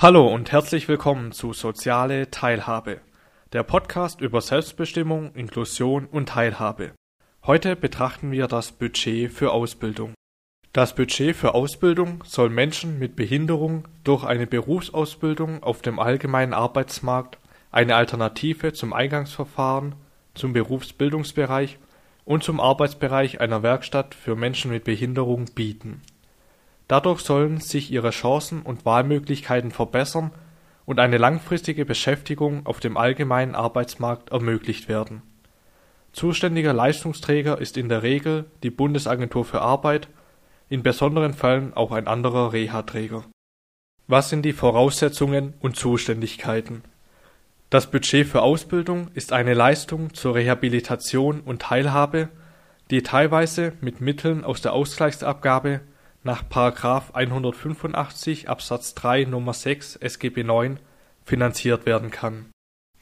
Hallo und herzlich willkommen zu Soziale Teilhabe, der Podcast über Selbstbestimmung, Inklusion und Teilhabe. Heute betrachten wir das Budget für Ausbildung. Das Budget für Ausbildung soll Menschen mit Behinderung durch eine Berufsausbildung auf dem allgemeinen Arbeitsmarkt eine Alternative zum Eingangsverfahren, zum Berufsbildungsbereich und zum Arbeitsbereich einer Werkstatt für Menschen mit Behinderung bieten Dadurch sollen sich ihre Chancen und Wahlmöglichkeiten verbessern und eine langfristige Beschäftigung auf dem allgemeinen Arbeitsmarkt ermöglicht werden. Zuständiger Leistungsträger ist in der Regel die Bundesagentur für Arbeit, in besonderen Fällen auch ein anderer Reha-Träger. Was sind die Voraussetzungen und Zuständigkeiten? Das Budget für Ausbildung ist eine Leistung zur Rehabilitation und Teilhabe, die teilweise mit Mitteln aus der Ausgleichsabgabe nach § 185 Absatz 3 Nr. 6 SGB IX finanziert werden kann.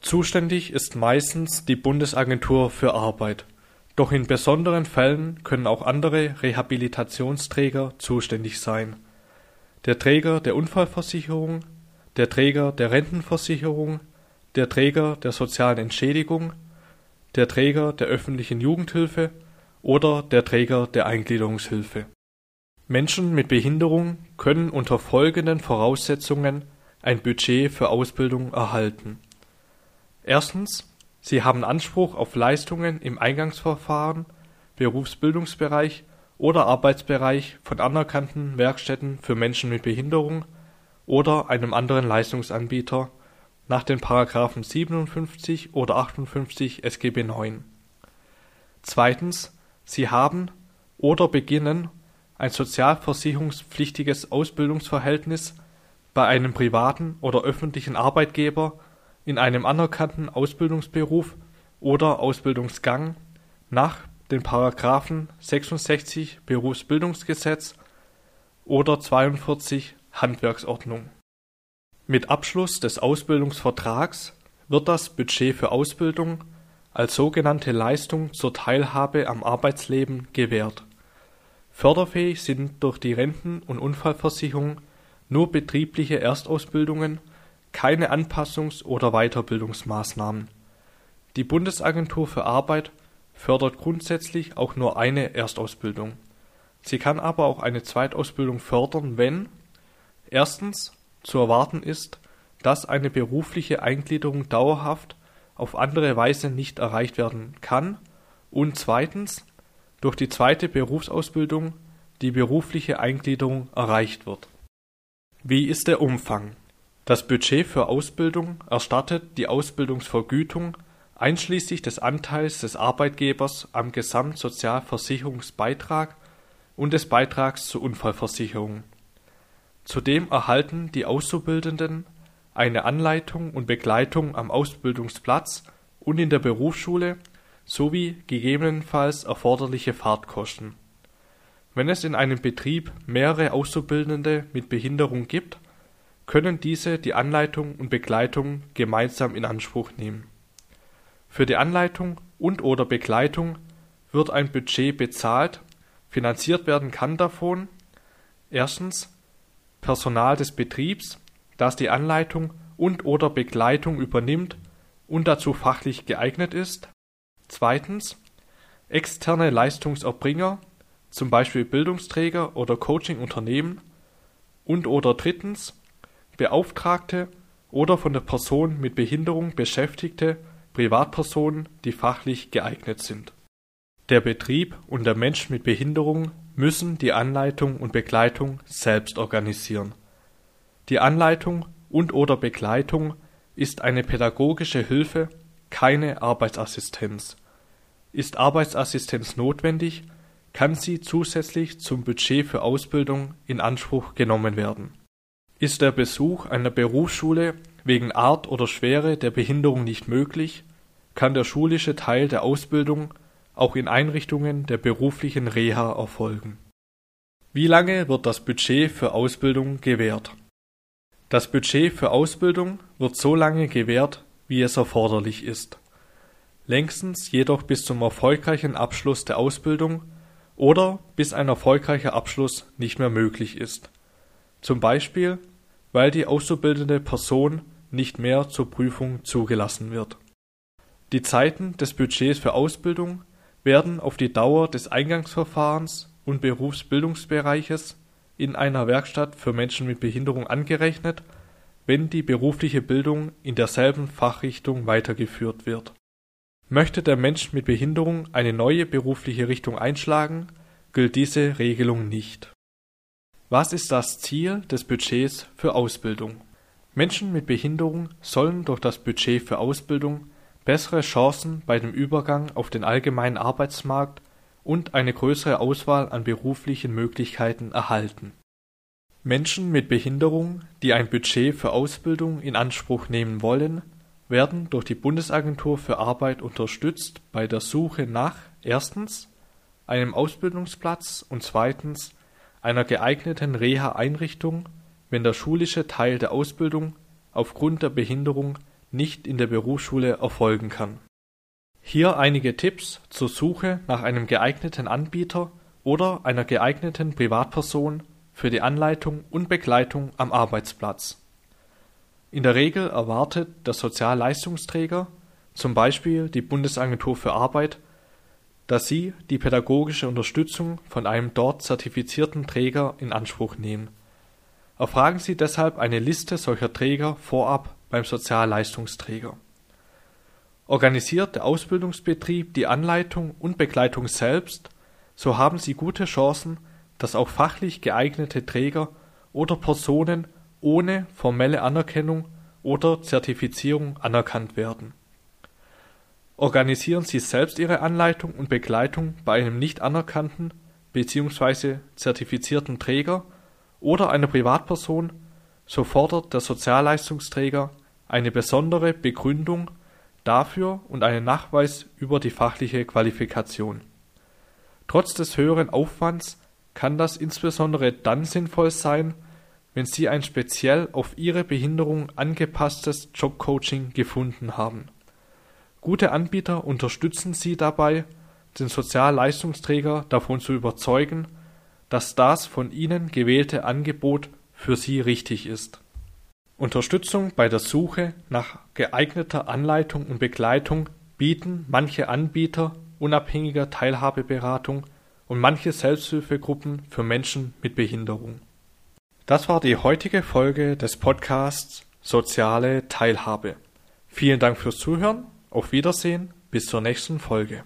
Zuständig ist meistens die Bundesagentur für Arbeit, doch in besonderen Fällen können auch andere Rehabilitationsträger zuständig sein. Der Träger der Unfallversicherung, der Träger der Rentenversicherung, der Träger der sozialen Entschädigung, der Träger der öffentlichen Jugendhilfe oder der Träger der Eingliederungshilfe Menschen mit Behinderung können unter folgenden Voraussetzungen ein Budget für Ausbildung erhalten: Erstens, sie haben Anspruch auf Leistungen im Eingangsverfahren, Berufsbildungsbereich oder Arbeitsbereich von anerkannten Werkstätten für Menschen mit Behinderung oder einem anderen Leistungsanbieter nach den § 57 oder 58 SGB IX. Zweitens, sie haben oder beginnen ein sozialversicherungspflichtiges Ausbildungsverhältnis bei einem privaten oder öffentlichen Arbeitgeber in einem anerkannten Ausbildungsberuf oder Ausbildungsgang nach den § 66 Berufsbildungsgesetz oder 42 Handwerksordnung. Mit Abschluss des Ausbildungsvertrags wird das Budget für Ausbildung als sogenannte Leistung zur Teilhabe am Arbeitsleben gewährt Förderfähig sind durch die Renten und Unfallversicherung nur betriebliche Erstausbildungen, keine Anpassungs oder Weiterbildungsmaßnahmen. Die Bundesagentur für Arbeit fördert grundsätzlich auch nur eine Erstausbildung. Sie kann aber auch eine Zweitausbildung fördern, wenn erstens zu erwarten ist, dass eine berufliche Eingliederung dauerhaft auf andere Weise nicht erreicht werden kann und zweitens durch die zweite Berufsausbildung die berufliche Eingliederung erreicht wird. Wie ist der Umfang? Das Budget für Ausbildung erstattet die Ausbildungsvergütung einschließlich des Anteils des Arbeitgebers am Gesamtsozialversicherungsbeitrag und des Beitrags zur Unfallversicherung. Zudem erhalten die Auszubildenden eine Anleitung und Begleitung am Ausbildungsplatz und in der Berufsschule sowie gegebenenfalls erforderliche Fahrtkosten. Wenn es in einem Betrieb mehrere Auszubildende mit Behinderung gibt, können diese die Anleitung und Begleitung gemeinsam in Anspruch nehmen. Für die Anleitung und/oder Begleitung wird ein Budget bezahlt, finanziert werden kann davon erstens Personal des Betriebs, das die Anleitung und/oder Begleitung übernimmt und dazu fachlich geeignet ist Zweitens externe Leistungserbringer, zum Beispiel Bildungsträger oder Coaching-Unternehmen und/oder drittens Beauftragte oder von der Person mit Behinderung beschäftigte Privatpersonen, die fachlich geeignet sind. Der Betrieb und der Mensch mit Behinderung müssen die Anleitung und Begleitung selbst organisieren. Die Anleitung und/oder Begleitung ist eine pädagogische Hilfe keine Arbeitsassistenz. Ist Arbeitsassistenz notwendig, kann sie zusätzlich zum Budget für Ausbildung in Anspruch genommen werden. Ist der Besuch einer Berufsschule wegen Art oder Schwere der Behinderung nicht möglich, kann der schulische Teil der Ausbildung auch in Einrichtungen der beruflichen Reha erfolgen. Wie lange wird das Budget für Ausbildung gewährt? Das Budget für Ausbildung wird so lange gewährt, wie es erforderlich ist, längstens jedoch bis zum erfolgreichen Abschluss der Ausbildung oder bis ein erfolgreicher Abschluss nicht mehr möglich ist, zum Beispiel weil die auszubildende Person nicht mehr zur Prüfung zugelassen wird. Die Zeiten des Budgets für Ausbildung werden auf die Dauer des Eingangsverfahrens und Berufsbildungsbereiches in einer Werkstatt für Menschen mit Behinderung angerechnet, wenn die berufliche Bildung in derselben Fachrichtung weitergeführt wird. Möchte der Mensch mit Behinderung eine neue berufliche Richtung einschlagen, gilt diese Regelung nicht. Was ist das Ziel des Budgets für Ausbildung? Menschen mit Behinderung sollen durch das Budget für Ausbildung bessere Chancen bei dem Übergang auf den allgemeinen Arbeitsmarkt und eine größere Auswahl an beruflichen Möglichkeiten erhalten. Menschen mit Behinderung, die ein Budget für Ausbildung in Anspruch nehmen wollen, werden durch die Bundesagentur für Arbeit unterstützt bei der Suche nach erstens einem Ausbildungsplatz und zweitens einer geeigneten Reha-Einrichtung, wenn der schulische Teil der Ausbildung aufgrund der Behinderung nicht in der Berufsschule erfolgen kann. Hier einige Tipps zur Suche nach einem geeigneten Anbieter oder einer geeigneten Privatperson für die Anleitung und Begleitung am Arbeitsplatz. In der Regel erwartet der Sozialleistungsträger, zum Beispiel die Bundesagentur für Arbeit, dass sie die pädagogische Unterstützung von einem dort zertifizierten Träger in Anspruch nehmen. Erfragen Sie deshalb eine Liste solcher Träger vorab beim Sozialleistungsträger. Organisiert der Ausbildungsbetrieb die Anleitung und Begleitung selbst, so haben Sie gute Chancen, dass auch fachlich geeignete Träger oder Personen ohne formelle Anerkennung oder Zertifizierung anerkannt werden. Organisieren Sie selbst Ihre Anleitung und Begleitung bei einem nicht anerkannten bzw. zertifizierten Träger oder einer Privatperson so fordert der Sozialleistungsträger eine besondere Begründung dafür und einen Nachweis über die fachliche Qualifikation. Trotz des höheren Aufwands kann das insbesondere dann sinnvoll sein, wenn Sie ein speziell auf Ihre Behinderung angepasstes Jobcoaching gefunden haben. Gute Anbieter unterstützen Sie dabei, den Sozialleistungsträger davon zu überzeugen, dass das von Ihnen gewählte Angebot für Sie richtig ist. Unterstützung bei der Suche nach geeigneter Anleitung und Begleitung bieten manche Anbieter unabhängiger Teilhabeberatung und manche Selbsthilfegruppen für Menschen mit Behinderung. Das war die heutige Folge des Podcasts Soziale Teilhabe. Vielen Dank fürs Zuhören, auf Wiedersehen, bis zur nächsten Folge.